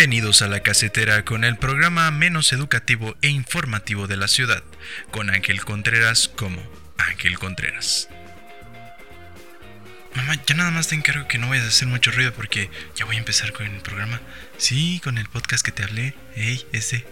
Bienvenidos a La Casetera con el programa menos educativo e informativo de la ciudad, con Ángel Contreras como Ángel Contreras. Mamá, ya nada más te encargo que no vayas a hacer mucho ruido porque ya voy a empezar con el programa. Sí, con el podcast que te hablé. Ey, ese.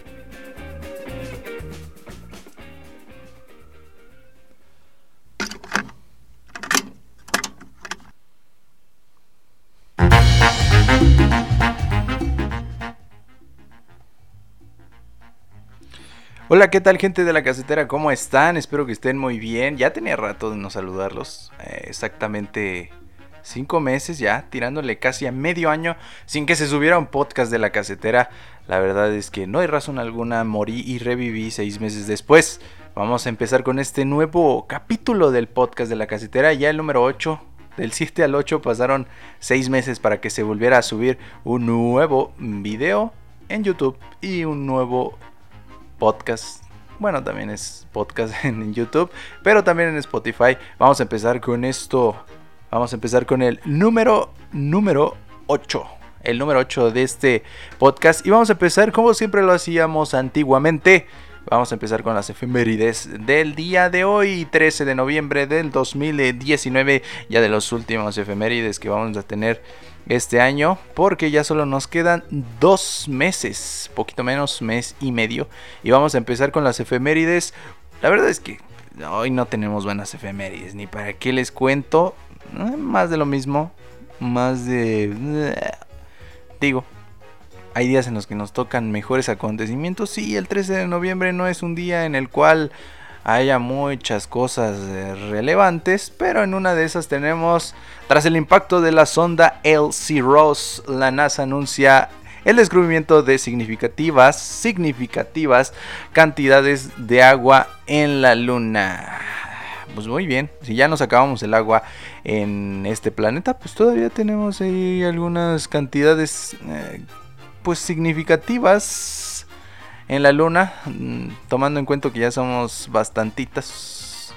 Hola, ¿qué tal gente de la casetera? ¿Cómo están? Espero que estén muy bien. Ya tenía rato de no saludarlos. Eh, exactamente cinco meses ya, tirándole casi a medio año sin que se subiera un podcast de la casetera. La verdad es que no hay razón alguna, morí y reviví seis meses después. Vamos a empezar con este nuevo capítulo del podcast de la casetera, ya el número 8. Del 7 al 8 pasaron seis meses para que se volviera a subir un nuevo video en YouTube y un nuevo podcast. Bueno, también es podcast en YouTube, pero también en Spotify. Vamos a empezar con esto. Vamos a empezar con el número número 8. El número 8 de este podcast. Y vamos a empezar como siempre lo hacíamos antiguamente. Vamos a empezar con las efemérides del día de hoy, 13 de noviembre del 2019. Ya de los últimos efemérides que vamos a tener este año porque ya solo nos quedan dos meses, poquito menos, mes y medio. Y vamos a empezar con las efemérides. La verdad es que hoy no tenemos buenas efemérides, ni para qué les cuento. Eh, más de lo mismo, más de... Digo, hay días en los que nos tocan mejores acontecimientos. Sí, el 13 de noviembre no es un día en el cual haya muchas cosas eh, relevantes, pero en una de esas tenemos, tras el impacto de la sonda LC Ross, la NASA anuncia el descubrimiento de significativas, significativas cantidades de agua en la Luna. Pues muy bien, si ya nos acabamos el agua en este planeta, pues todavía tenemos ahí algunas cantidades eh, pues significativas en la luna, mm, tomando en cuenta que ya somos bastantitas,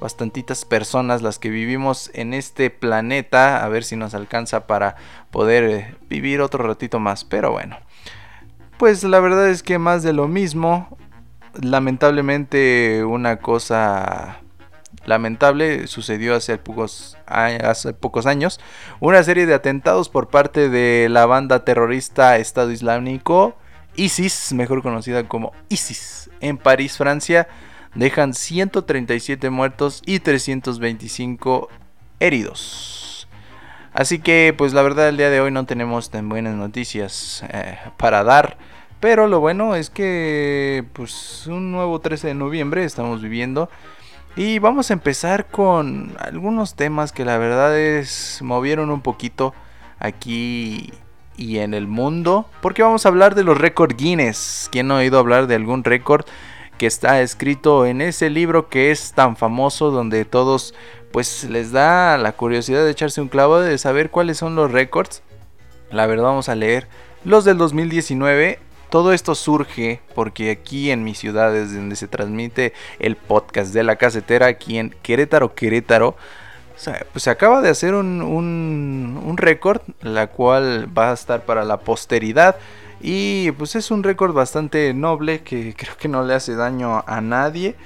bastantitas personas las que vivimos en este planeta, a ver si nos alcanza para poder eh, vivir otro ratito más, pero bueno. Pues la verdad es que más de lo mismo, lamentablemente una cosa lamentable sucedió hace pocos, hace pocos años. Una serie de atentados por parte de la banda terrorista Estado Islámico ISIS, mejor conocida como ISIS, en París, Francia, dejan 137 muertos y 325 heridos. Así que, pues la verdad, el día de hoy no tenemos tan buenas noticias eh, para dar. Pero lo bueno es que, pues, un nuevo 13 de noviembre estamos viviendo. Y vamos a empezar con algunos temas que la verdad es movieron un poquito aquí y en el mundo, porque vamos a hablar de los récords Guinness. ¿Quién no ha oído hablar de algún récord que está escrito en ese libro que es tan famoso donde todos pues les da la curiosidad de echarse un clavo de saber cuáles son los récords? La verdad vamos a leer los del 2019. Todo esto surge porque aquí en mi ciudad es donde se transmite el podcast de la casetera, aquí en Querétaro, Querétaro pues se acaba de hacer un, un, récord, la cual va a estar para la posteridad. Y pues es un récord bastante noble que creo que no le hace daño a nadie.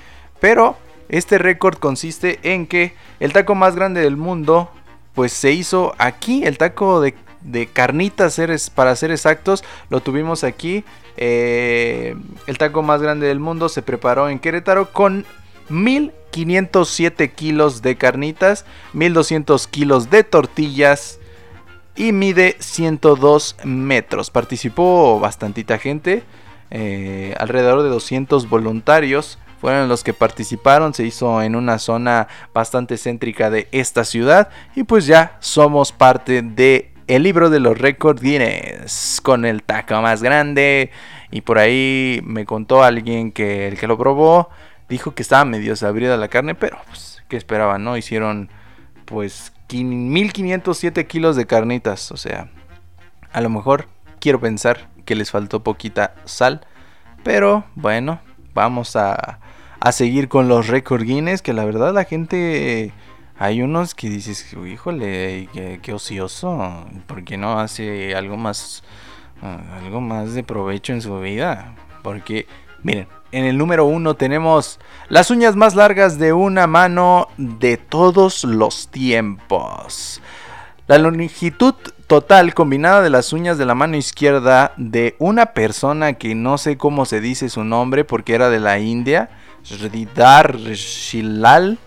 Pero este récord consiste en que el taco más grande del mundo pues se hizo aquí. El taco de, de carnitas para ser exactos lo tuvimos aquí. Eh, el taco más grande del mundo se preparó en Querétaro con 1507 kilos de carnitas, 1200 kilos de tortillas y mide 102 metros. Participó bastantita gente, eh, alrededor de 200 voluntarios fueron los que participaron. Se hizo en una zona bastante céntrica de esta ciudad y pues ya somos parte de el libro de los récords Guinness con el taco más grande y por ahí me contó alguien que el que lo probó dijo que estaba medio sabrida la carne, pero pues, ¿qué esperaban, no? Hicieron pues 1507 kilos de carnitas, o sea, a lo mejor quiero pensar que les faltó poquita sal, pero bueno, vamos a, a seguir con los récord Guinness, que la verdad la gente... hay unos que dices, híjole, qué, qué ocioso, ¿por qué no hace algo más algo más de provecho en su vida. Porque, miren, en el número uno tenemos las uñas más largas de una mano de todos los tiempos. La longitud total combinada de las uñas de la mano izquierda de una persona que no sé cómo se dice su nombre porque era de la India, Sridhar Shilal,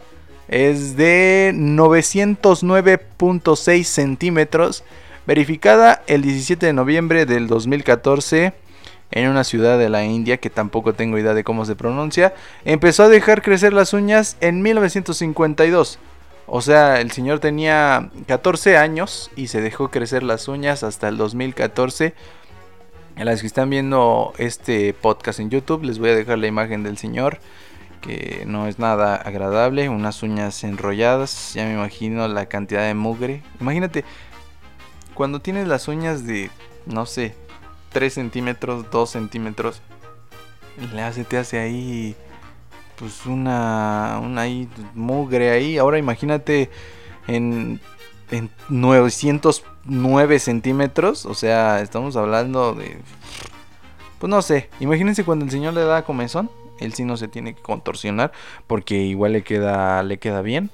es de 909.6 centímetros, verificada el 17 de noviembre del 2014 en una ciudad de la India que tampoco tengo idea de cómo se pronuncia, empezó a dejar crecer las uñas en 1952. O sea, el señor tenía 14 años y se dejó crecer las uñas hasta el 2014. A las que están viendo este podcast en YouTube, les voy a dejar la imagen del señor, que no es nada agradable. Unas uñas enrolladas, ya me imagino la cantidad de mugre. Imagínate, cuando tienes las uñas de, no sé, 3 centímetros, 2 centímetros, le hace, te hace ahí pues una, una ahí, mugre ahí. Ahora imagínate en, en 909 centímetros. O sea, estamos hablando de... Pues no sé, imagínense cuando el señor le da comezón. Él sí no se tiene que contorsionar porque igual le queda, le queda bien.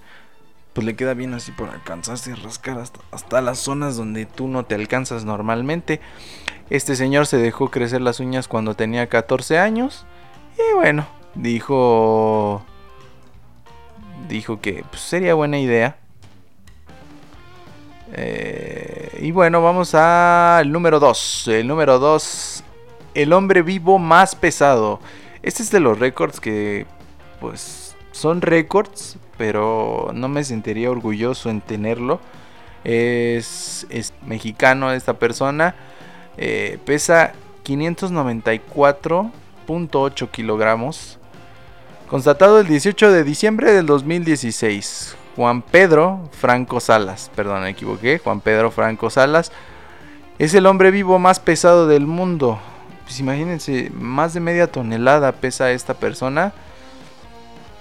Pues le queda bien así por alcanzarse y rascar hasta, las zonas donde tú no te alcanzas normalmente. Este señor se dejó crecer las uñas cuando tenía 14 años. Y bueno, dijo dijo que pues, sería buena idea. Eh, y bueno, vamos al número 2. El número 2, el hombre vivo más pesado. Este es de los récords que pues son récords, pero no me sentiría orgulloso en tenerlo. Es, mexicano esta persona. Eh, pesa 594.8 kilogramos. Constatado el 18 de diciembre del 2016. Juan Pedro Franco Salas, perdón, me equivoqué. Juan Pedro Franco Salas es el hombre vivo más pesado del mundo. Pues imagínense, más de media tonelada pesa esta persona.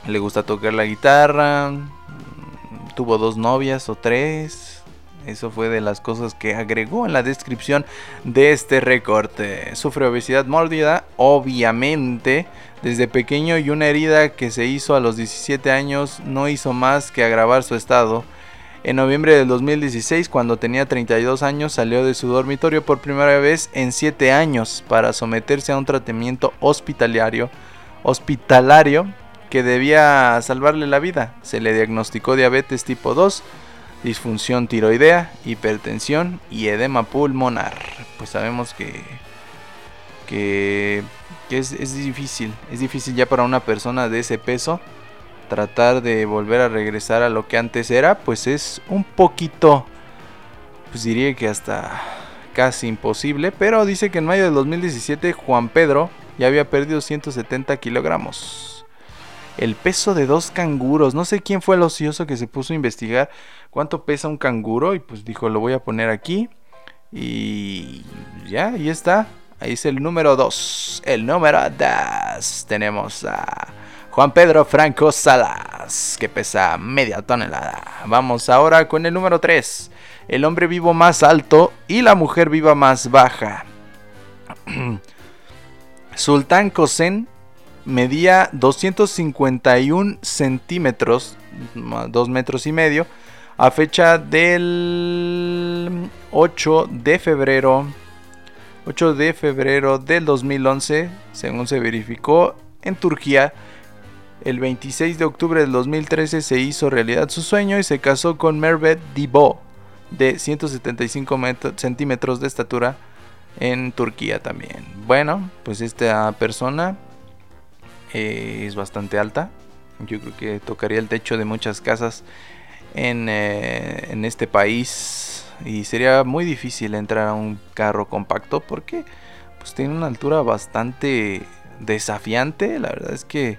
Le gusta tocar la guitarra. Tuvo dos novias o tres. Eso fue de las cosas que agregó en la descripción de este récord. Sufre obesidad mórbida, obviamente desde pequeño y una herida que se hizo a los 17 años no hizo más que agravar su estado. En noviembre del 2016, cuando tenía 32 años, salió de su dormitorio por primera vez en 7 años para someterse a un tratamiento hospitalario, hospitalario que debía salvarle la vida. Se le diagnosticó diabetes tipo 2, disfunción tiroidea, hipertensión y edema pulmonar. Pues sabemos que que es, difícil, es difícil ya para una persona de ese peso tratar de volver a regresar a lo que antes era, pues es un poquito, pues diría que hasta casi imposible, pero dice que en mayo del 2017 Juan Pedro ya había perdido 170 kilogramos. El peso de dos canguros, no sé quién fue el ocioso que se puso a investigar cuánto pesa un canguro y pues dijo lo voy a poner aquí y ya, ahí está, Ahí es el número 2. El número 2. Tenemos a Juan Pedro Franco Salas, que pesa media tonelada. Vamos ahora con el número 3. El hombre vivo más alto y la mujer viva más baja. Sultán Kosen medía 251 centímetros, 2 metros y medio, a fecha del 8 de febrero 8 de febrero del 2011, según se verificó en Turquía. El 26 de octubre del 2013 se hizo realidad su sueño y se casó con Mervet Dibo, de 175 centímetros de estatura, en Turquía también. Bueno, pues esta persona eh, es bastante alta. Yo creo que tocaría el techo de muchas casas en, eh, en este país y sería muy difícil entrar a un carro compacto porque pues tiene una altura bastante desafiante. La verdad es que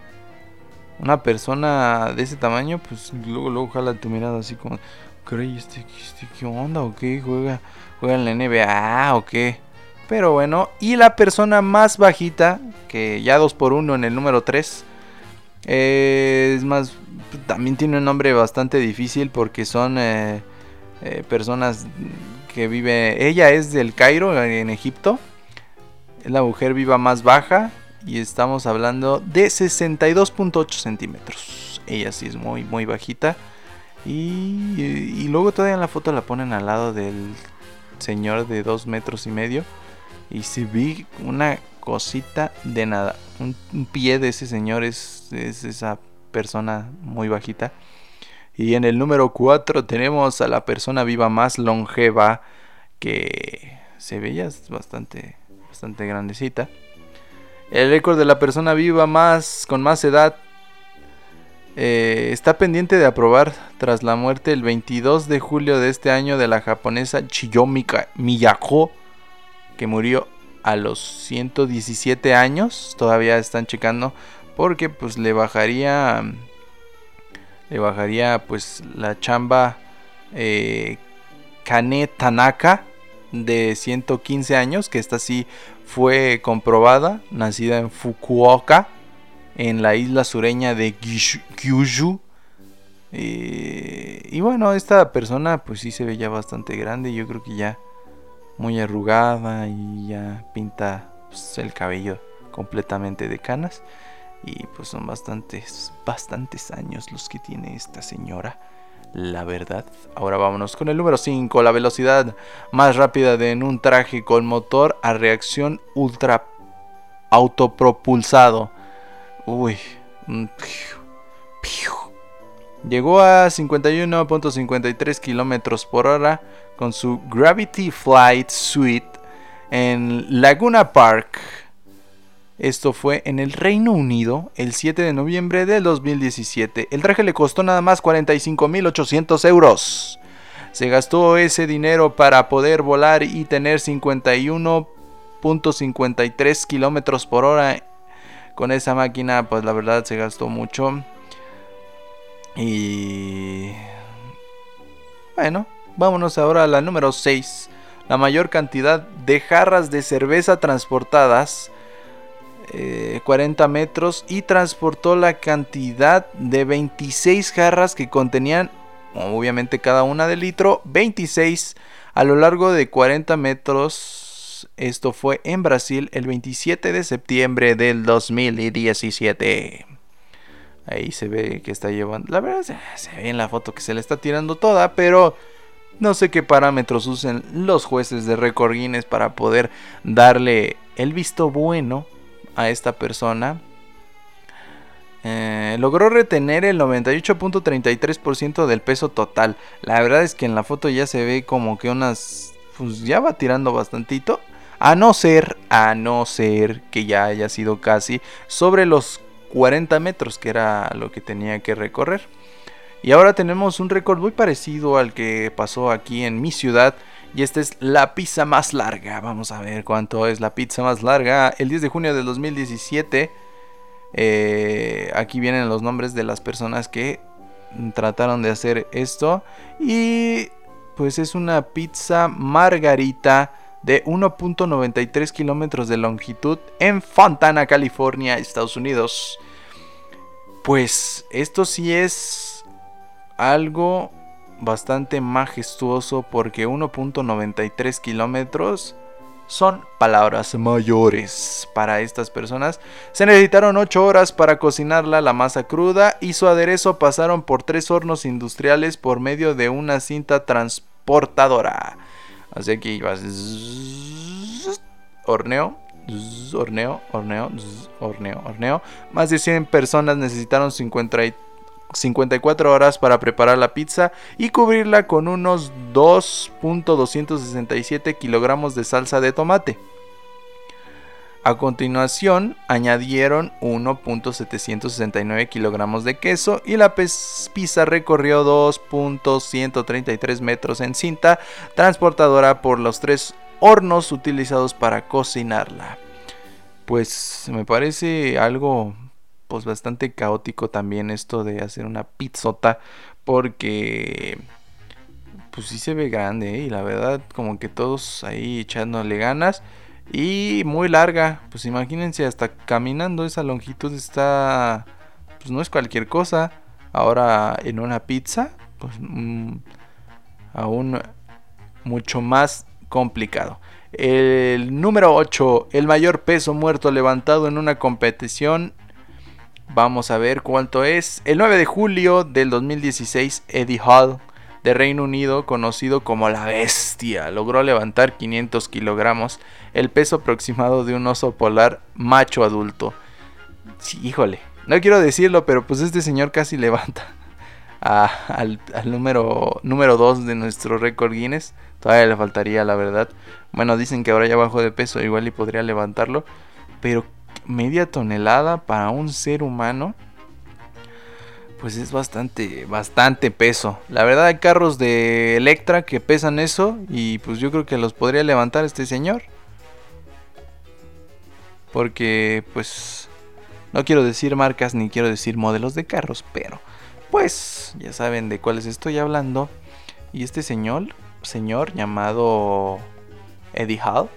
una persona de ese tamaño pues luego luego jala tu mirada así como ¿Qué, este, este, ¿qué onda o qué? ¿Juega, ¿Juega en la NBA o qué? Pero bueno, y la persona más bajita, que ya 2 por 1 en el número 3, es más, también tiene un nombre bastante difícil porque son eh, eh, personas que vive, ella es del Cairo, en Egipto, Es la mujer viva más baja y estamos hablando de 62.8 centímetros. Ella sí es muy, muy bajita. Y, y, luego todavía en la foto la ponen al lado del señor de 2 metros y medio. Y se ve una cosita de nada. Un, pie de ese señor es, es, esa persona muy bajita. Y en el número 4 tenemos a la persona viva más longeva. Que se veía bastante, bastante grandecita. El récord de la persona viva más con más edad eh, está pendiente de aprobar tras la muerte el 22 de julio de este año de la japonesa Chiyo Miyako, que murió a los 117 años. Todavía están checando porque pues le bajaría le bajaría pues la chamba eh, Kane Tanaka de 115 años, que esta sí fue comprobada, nacida en Fukuoka, en la isla sureña de Kyushu. Eh, y bueno, esta persona pues sí se ve ya bastante grande, yo creo que ya muy arrugada y ya pinta pues, el cabello completamente de canas. Y pues son bastantes, bastantes años los que tiene esta señora la verdad. Ahora vámonos con el número 5, la velocidad más rápida de en un traje con motor a reacción ultra autopropulsado. Uy. Mm, Llegó a 51.53 kilómetros por hora con su Gravity Flight Suite en Laguna Park esto fue en el Reino Unido el 7 de noviembre del 2017. El traje le costó nada más 45.800 euros. Se gastó ese dinero para poder volar y tener 51.53 kilómetros por hora. Con esa máquina, pues la verdad se gastó mucho. Y... Bueno, vámonos ahora a la número 6. La mayor cantidad de jarras de cerveza transportadas 40 eh, metros y transportó la cantidad de 26 jarras que contenían, obviamente cada una de litro, 26 a lo largo de 40 metros. Esto fue en Brasil el 27 de septiembre del 2017. Ahí se ve que está llevando. La verdad se ve en la foto que se le está tirando toda, pero no sé qué parámetros usen los jueces de récord Guinness para poder darle el visto bueno a esta persona. Eh, logró retener el 98.33% del peso total. La verdad es que en la foto ya se ve como que unas... Pues ya va tirando bastantito. A no ser, a no ser que ya haya sido casi sobre los 40 metros que era lo que tenía que recorrer. Y ahora tenemos un récord muy parecido al que pasó aquí en mi ciudad y esta es la pizza más larga. Vamos a ver cuánto es la pizza más larga. El 10 de junio del 2017. Eh, aquí vienen los nombres de las personas que trataron de hacer esto. Y pues es una pizza margarita de 1.93 kilómetros de longitud en Fontana, California, Estados Unidos. Pues esto sí es algo bastante majestuoso porque 1.93 kilómetros son palabras mayores para estas personas. Se necesitaron 8 horas para cocinarla la masa cruda y su aderezo pasaron por tres hornos industriales por medio de una cinta transportadora. Así que ibas horneo, horneo, horneo, horneo, horneo. Más de 100 personas necesitaron 53 54 horas para preparar la pizza y cubrirla con unos 2.267 kilogramos de salsa de tomate. A continuación añadieron 1.769 kilogramos de queso y la pizza recorrió 2.133 metros en cinta transportadora por los tres hornos utilizados para cocinarla. Pues me parece algo pues bastante caótico también esto de hacer una pizzota porque pues sí se ve grande ¿eh? y la verdad como que todos ahí echándole ganas y muy larga, pues imagínense hasta caminando esa longitud está pues no es cualquier cosa. Ahora en una pizza pues mm, aún mucho más complicado. El número 8, el mayor peso muerto levantado en una competición. Vamos a ver cuánto es. El 9 de julio del 2016, Eddie Hall de Reino Unido, conocido como la bestia, logró levantar 500 kilogramos, el peso aproximado de un oso polar macho adulto. Sí, híjole, no quiero decirlo, pero pues este señor casi levanta al, número, número 2 de nuestro récord Guinness. Todavía le faltaría, la verdad. Bueno, dicen que ahora ya bajó de peso, igual y podría levantarlo. Pero media tonelada para un ser humano pues es bastante, bastante peso. La verdad hay carros de Electra que pesan eso y pues yo creo que los podría levantar este señor. Porque pues no quiero decir marcas ni quiero decir modelos de carros, pero pues ya saben de cuáles estoy hablando. Y este señor, señor llamado Eddie Hall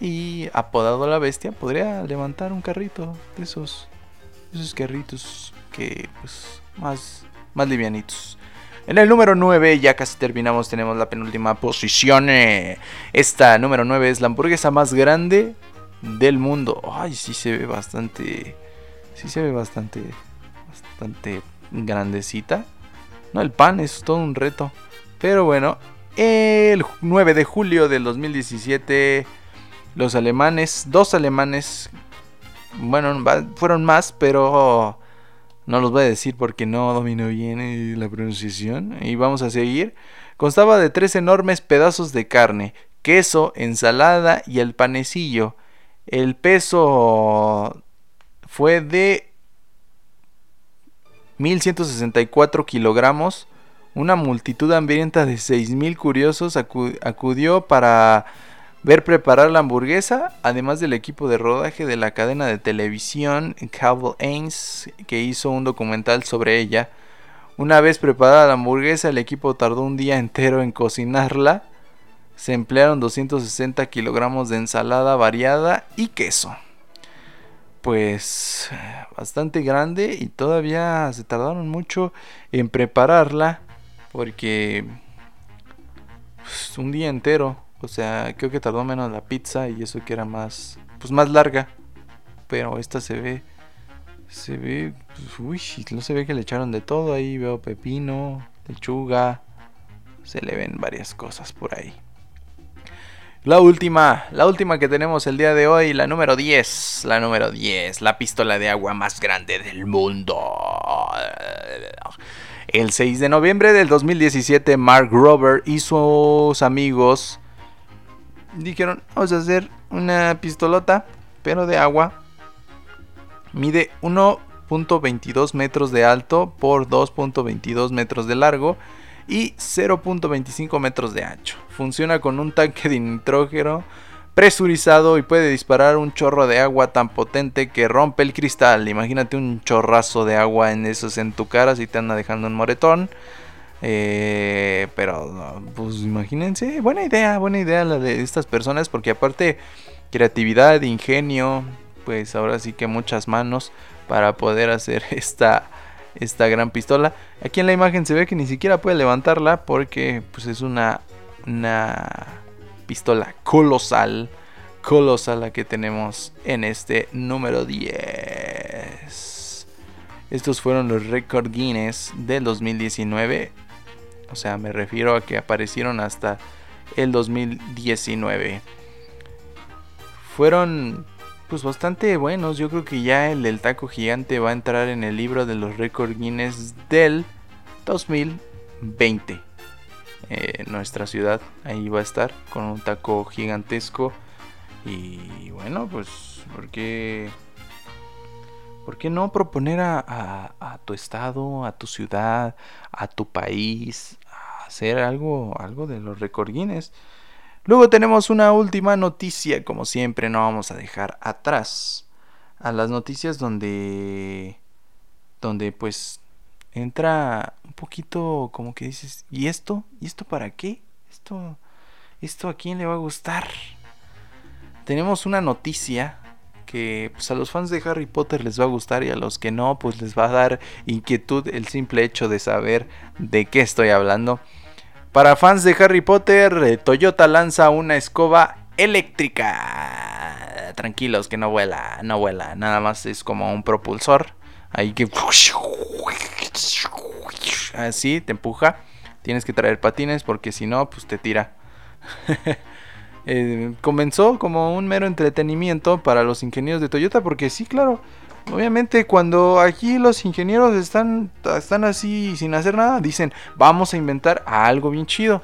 y apodado la bestia, podría levantar un carrito de esos, esos carritos pues más, más livianitos. En el número 9, ya casi terminamos, tenemos la penúltima posición. Eh, esta número 9 es la hamburguesa más grande del mundo. Ay, sí se ve bastante. Sí se ve bastante. Bastante grandecita. No, el pan es todo un reto. Pero bueno, el 9 de julio del 2017, los alemanes, dos alemanes, bueno, fueron más, pero no los voy a decir porque no domino bien eh, la pronunciación. Y vamos a seguir. Constaba de tres enormes pedazos de carne, queso, ensalada y el panecillo. El peso fue de 1164 kilogramos. Una multitud hambrienta de 6.000 curiosos acudió para ver preparar la hamburguesa, además del equipo de rodaje de la cadena de televisión Cable Ains, que hizo un documental sobre ella. Una vez preparada la hamburguesa, el equipo tardó un día entero en cocinarla. Se emplearon 260 kilogramos de ensalada variada y queso. Pues bastante grande y todavía se tardaron mucho en prepararla porque pues, un día entero o sea, creo que tardó menos la pizza y eso que era más, pues más larga. Pero esta se ve, se ve, pues, uy, no se ve que le echaron de todo. Ahí veo pepino, lechuga, se le ven varias cosas por ahí. La última, la última que tenemos el día de hoy, la número 10, la número 10, la pistola de agua más grande del mundo. El 6 de noviembre del 2017, Mark Rober y sus amigos dijeron, vamos a hacer una pistolota, pero de agua. Mide 1.22 metros de alto por 2.22 metros de largo y 0.25 metros de ancho. Funciona con un tanque de nitrógeno presurizado y puede disparar un chorro de agua tan potente que rompe el cristal. Imagínate un chorrazo de agua en esos en tu cara si te anda dejando un moretón. Eh, pero, pues imagínense, buena idea, buena idea la de estas personas, porque aparte, creatividad, ingenio, pues ahora sí que muchas manos para poder hacer esta, esta gran pistola. Aquí en la imagen se ve que ni siquiera puede levantarla porque pues es una, una pistola colosal, colosal la que tenemos en este número 10. Estos fueron los Record Guinness del 2019. O sea, me refiero a que aparecieron hasta el 2019. Fueron pues bastante buenos. Yo creo que ya el del taco gigante va a entrar en el libro de los récord Guinness del 2020. Eh, nuestra ciudad ahí va a estar con un taco gigantesco. Y bueno, pues porque... ¿Por qué no proponer a, tu estado, a tu ciudad, a tu país, hacer algo, algo de los recordines. Luego tenemos una última noticia, como siempre, no vamos a dejar atrás a las noticias donde, donde pues entra un poquito como que dices, ¿y esto? ¿Y esto para qué? ¿Esto, esto a quién le va a gustar? Tenemos una noticia que pues, a los fans de Harry Potter les va a gustar y a los que no, pues les va a dar inquietud el simple hecho de saber de qué estoy hablando. Para fans de Harry Potter, eh, Toyota lanza una escoba eléctrica. Tranquilos, que no vuela, no vuela. Nada más es como un propulsor. Ahí que... Así, te empuja. Tienes que traer patines porque si no, pues te tira. Eh, comenzó como un mero entretenimiento para los ingenieros de Toyota porque sí, claro. Obviamente cuando aquí los ingenieros están, están así sin hacer nada, dicen, vamos a inventar algo bien chido.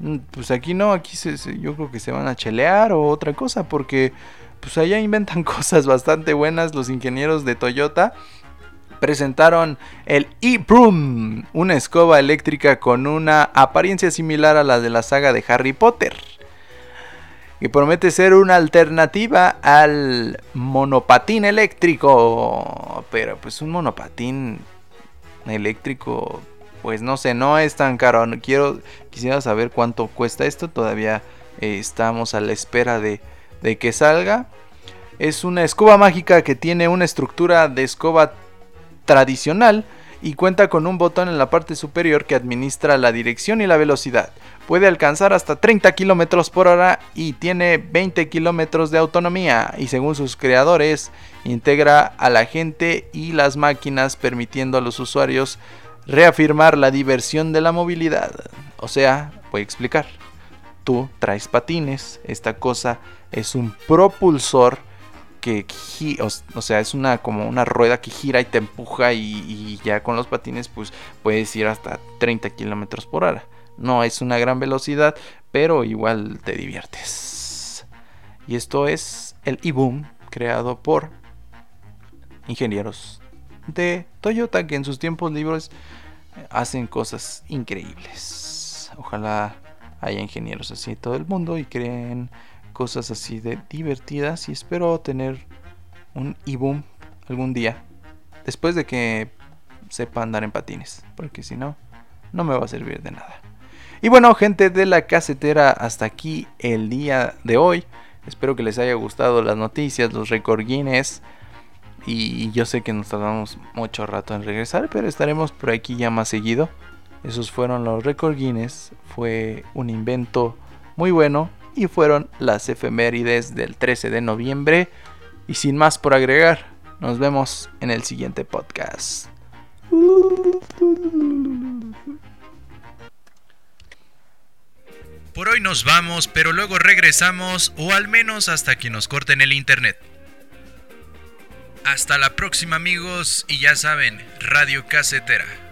Mm, pues aquí no, aquí se, yo creo que se van a chelear o otra cosa, porque pues allá inventan cosas bastante buenas los ingenieros de Toyota. Presentaron el e-Broom, una escoba eléctrica con una apariencia similar a la de la saga de Harry Potter y promete ser una alternativa al monopatín eléctrico. Pero pues un monopatín eléctrico, pues no sé, no es tan caro. Quiero, quisiera saber cuánto cuesta esto. Todavía eh, estamos a la espera de, de que salga. Es una escoba mágica que tiene una estructura de escoba tradicional y cuenta con un botón en la parte superior que administra la dirección y la velocidad puede alcanzar hasta 30 km por hora y tiene 20 km de autonomía y según sus creadores integra a la gente y las máquinas permitiendo a los usuarios reafirmar la diversión de la movilidad. O sea, voy a explicar. Tú traes patines, esta cosa es un propulsor que o, sea, es una como una rueda que gira y te empuja y, y ya con los patines pues puedes ir hasta 30 km por hora. No es una gran velocidad, pero igual te diviertes. Y esto es el e-boom creado por ingenieros de Toyota que en sus tiempos libres hacen cosas increíbles. Ojalá haya ingenieros así en todo el mundo y creen cosas así de divertidas y espero tener un e-boom algún día después de que sepa andar en patines, porque si no, no me va a servir de nada. Y bueno, gente de la casetera, hasta aquí el día de hoy. Espero que les haya gustado las noticias, los record Guinness. Y yo sé que nos tardamos mucho rato en regresar, pero estaremos por aquí ya más seguido. Esos fueron los record Guinness. Fue un invento muy bueno. Y fueron las efemérides del 13 de noviembre. Y sin más por agregar, nos vemos en el siguiente podcast. Por hoy nos vamos, pero luego regresamos o al menos hasta que nos corten el internet. Hasta la próxima amigos y ya saben, Radio Casetera.